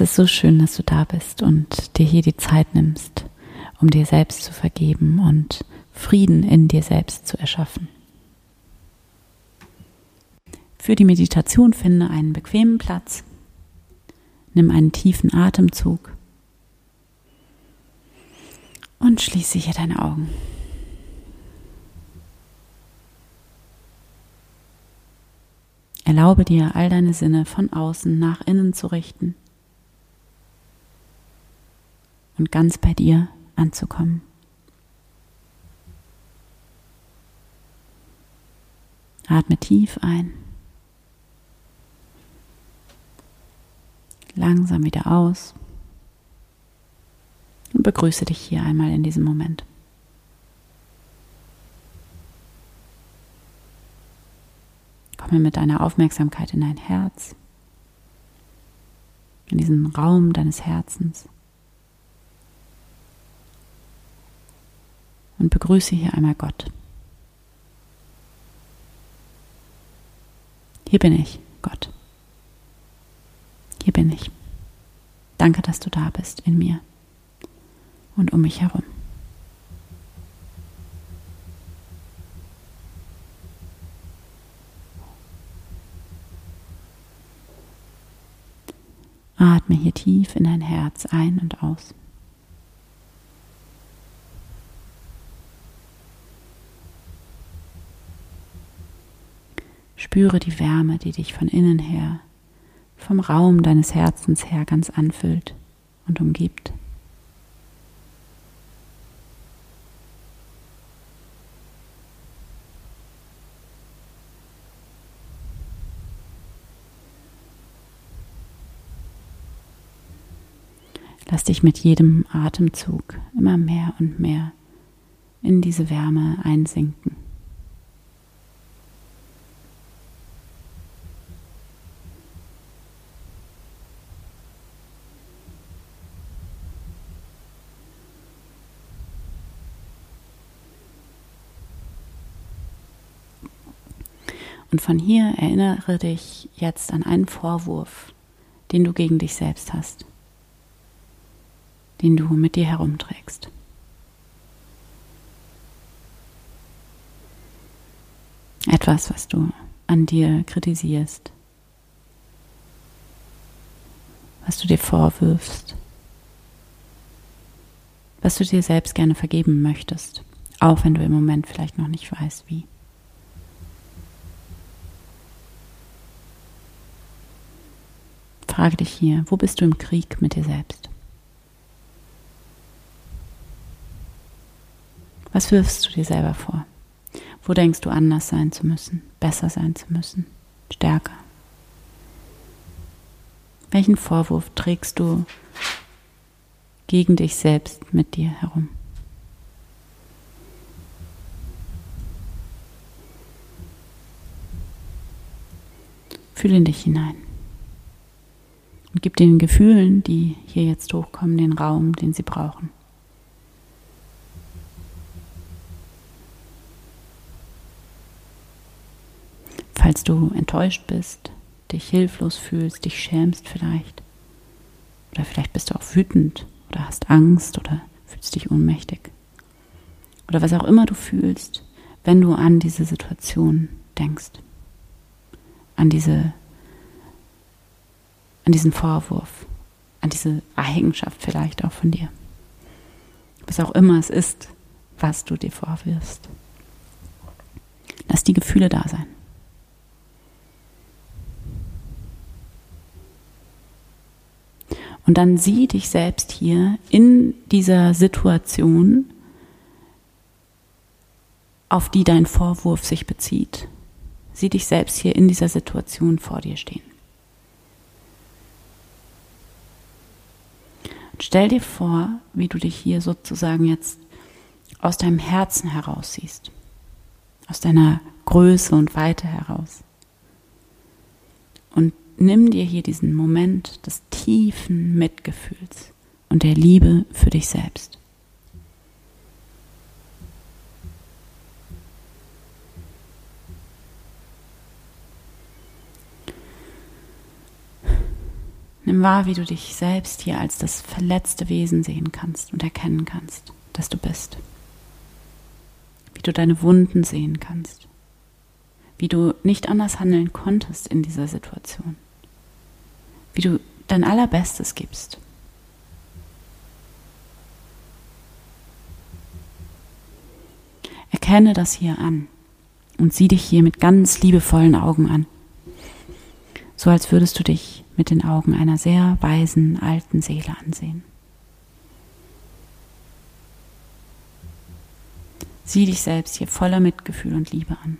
Es ist so schön, dass du da bist und dir hier die Zeit nimmst, um dir selbst zu vergeben und Frieden in dir selbst zu erschaffen. Für die Meditation finde einen bequemen Platz. Nimm einen tiefen Atemzug und schließe hier deine Augen. Erlaube dir, all deine Sinne von außen nach innen zu richten und ganz bei dir anzukommen. Atme tief ein. Langsam wieder aus. Und begrüße dich hier einmal in diesem Moment. Komme mit deiner Aufmerksamkeit in dein Herz, in diesen Raum deines Herzens. Und begrüße hier einmal Gott. Hier bin ich, Gott. Hier bin ich. Danke, dass du da bist in mir und um mich herum. Atme hier tief in dein Herz ein und aus. Spüre die Wärme, die dich von innen her, vom Raum deines Herzens her ganz anfüllt und umgibt. Lass dich mit jedem Atemzug immer mehr und mehr in diese Wärme einsinken. Und von hier erinnere dich jetzt an einen Vorwurf, den du gegen dich selbst hast, den du mit dir herumträgst. Etwas, was du an dir kritisierst, was du dir vorwirfst, was du dir selbst gerne vergeben möchtest, auch wenn du im Moment vielleicht noch nicht weißt, wie. Frage dich hier, wo bist du im Krieg mit dir selbst? Was wirfst du dir selber vor? Wo denkst du anders sein zu müssen, besser sein zu müssen, stärker? Welchen Vorwurf trägst du gegen dich selbst mit dir herum? Fühle in dich hinein. Und gib den Gefühlen, die hier jetzt hochkommen, den Raum, den sie brauchen. Falls du enttäuscht bist, dich hilflos fühlst, dich schämst vielleicht, oder vielleicht bist du auch wütend oder hast Angst oder fühlst dich ohnmächtig, oder was auch immer du fühlst, wenn du an diese Situation denkst, an diese an diesen Vorwurf, an diese Eigenschaft vielleicht auch von dir. Was auch immer es ist, was du dir vorwirfst. Lass die Gefühle da sein. Und dann sieh dich selbst hier in dieser Situation, auf die dein Vorwurf sich bezieht. Sieh dich selbst hier in dieser Situation vor dir stehen. Stell dir vor, wie du dich hier sozusagen jetzt aus deinem Herzen heraus siehst, aus deiner Größe und Weite heraus. Und nimm dir hier diesen Moment des tiefen Mitgefühls und der Liebe für dich selbst. Nimm wahr, wie du dich selbst hier als das verletzte Wesen sehen kannst und erkennen kannst, dass du bist. Wie du deine Wunden sehen kannst. Wie du nicht anders handeln konntest in dieser Situation. Wie du dein Allerbestes gibst. Erkenne das hier an und sieh dich hier mit ganz liebevollen Augen an. So als würdest du dich mit den Augen einer sehr weisen alten Seele ansehen. Sieh dich selbst hier voller Mitgefühl und Liebe an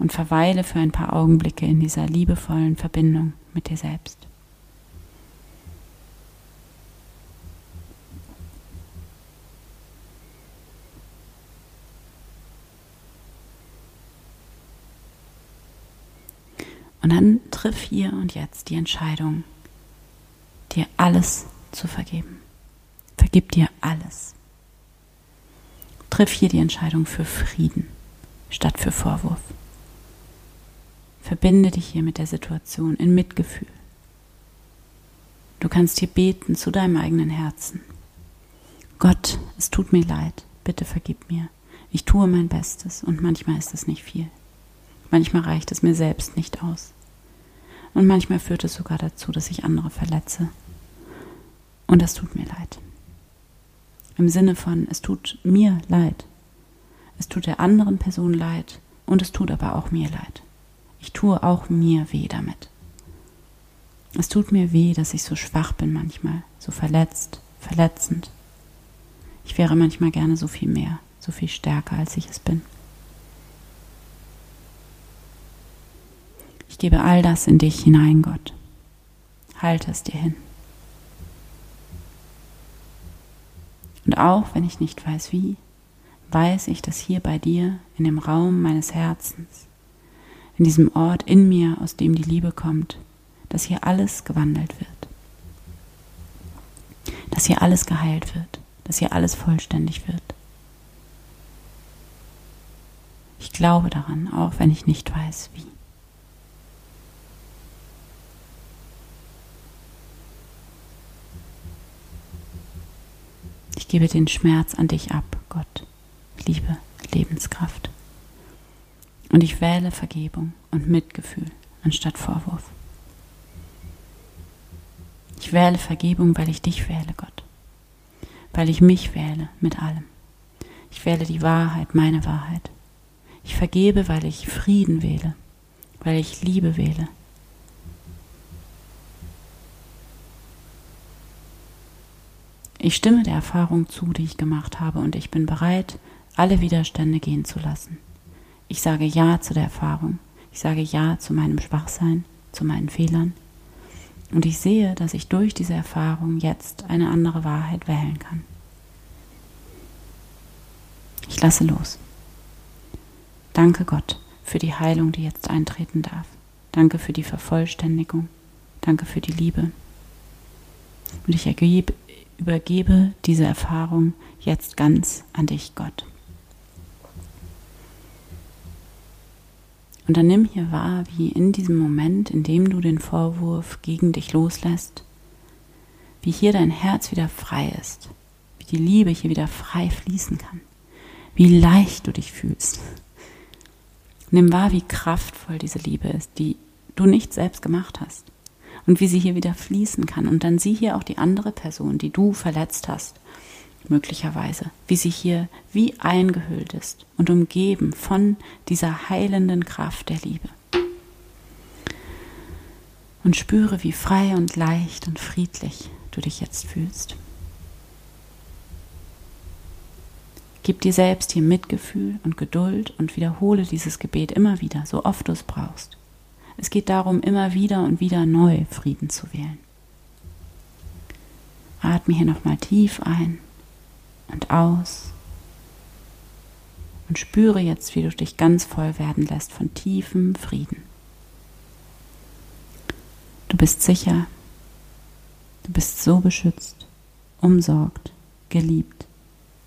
und verweile für ein paar Augenblicke in dieser liebevollen Verbindung mit dir selbst. Und dann triff hier und jetzt die Entscheidung, dir alles zu vergeben. Vergib dir alles. Triff hier die Entscheidung für Frieden statt für Vorwurf. Verbinde dich hier mit der Situation in Mitgefühl. Du kannst hier beten zu deinem eigenen Herzen. Gott, es tut mir leid, bitte vergib mir. Ich tue mein Bestes und manchmal ist es nicht viel. Manchmal reicht es mir selbst nicht aus. Und manchmal führt es sogar dazu, dass ich andere verletze. Und das tut mir leid. Im Sinne von, es tut mir leid. Es tut der anderen Person leid und es tut aber auch mir leid. Ich tue auch mir weh damit. Es tut mir weh, dass ich so schwach bin manchmal, so verletzt, verletzend. Ich wäre manchmal gerne so viel mehr, so viel stärker, als ich es bin. Gebe all das in dich hinein, Gott. Halte es dir hin. Und auch wenn ich nicht weiß wie, weiß ich, dass hier bei dir, in dem Raum meines Herzens, in diesem Ort in mir, aus dem die Liebe kommt, dass hier alles gewandelt wird. Dass hier alles geheilt wird. Dass hier alles vollständig wird. Ich glaube daran, auch wenn ich nicht weiß wie. Ich gebe den Schmerz an dich ab, Gott, Liebe, Lebenskraft. Und ich wähle Vergebung und Mitgefühl anstatt Vorwurf. Ich wähle Vergebung, weil ich dich wähle, Gott. Weil ich mich wähle mit allem. Ich wähle die Wahrheit, meine Wahrheit. Ich vergebe, weil ich Frieden wähle, weil ich Liebe wähle, Ich stimme der Erfahrung zu, die ich gemacht habe, und ich bin bereit, alle Widerstände gehen zu lassen. Ich sage Ja zu der Erfahrung. Ich sage Ja zu meinem Schwachsein, zu meinen Fehlern. Und ich sehe, dass ich durch diese Erfahrung jetzt eine andere Wahrheit wählen kann. Ich lasse los. Danke Gott für die Heilung, die jetzt eintreten darf. Danke für die Vervollständigung. Danke für die Liebe. Und ich ergebe, übergebe diese Erfahrung jetzt ganz an dich, Gott. Und dann nimm hier wahr, wie in diesem Moment, in dem du den Vorwurf gegen dich loslässt, wie hier dein Herz wieder frei ist, wie die Liebe hier wieder frei fließen kann, wie leicht du dich fühlst. Nimm wahr, wie kraftvoll diese Liebe ist, die du nicht selbst gemacht hast und wie sie hier wieder fließen kann. Und dann sieh hier auch die andere Person, die du verletzt hast, möglicherweise, wie sie hier wie eingehüllt ist und umgeben von dieser heilenden Kraft der Liebe. Und spüre, wie frei und leicht und friedlich du dich jetzt fühlst. Gib dir selbst hier Mitgefühl und Geduld und wiederhole dieses Gebet immer wieder, so oft du es brauchst. Es geht darum, immer wieder und wieder neu Frieden zu wählen. Atme hier nochmal tief ein und aus und spüre jetzt, wie du dich ganz voll werden lässt von tiefem Frieden. Du bist sicher, du bist so beschützt, umsorgt, geliebt,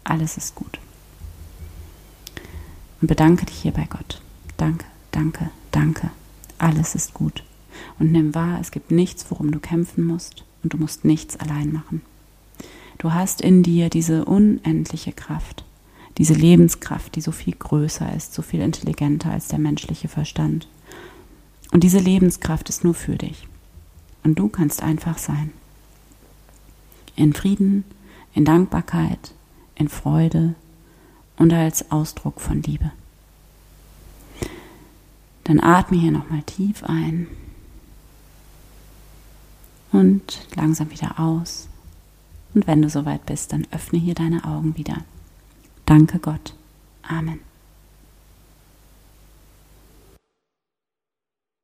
alles ist gut. Und bedanke dich hier bei Gott. Danke, danke, danke alles ist gut. und nimm wahr, es gibt nichts, worum du kämpfen musst und du musst nichts allein machen. Du hast in dir diese unendliche Kraft, diese Lebenskraft, die so viel größer ist, so viel intelligenter als der menschliche Verstand. Und diese Lebenskraft ist nur für dich. Und du kannst einfach sein. In Frieden, in Dankbarkeit, in Freude und als Ausdruck von Liebe. Dann atme hier nochmal tief ein und langsam wieder aus. Und wenn du soweit bist, dann öffne hier deine Augen wieder. Danke Gott. Amen.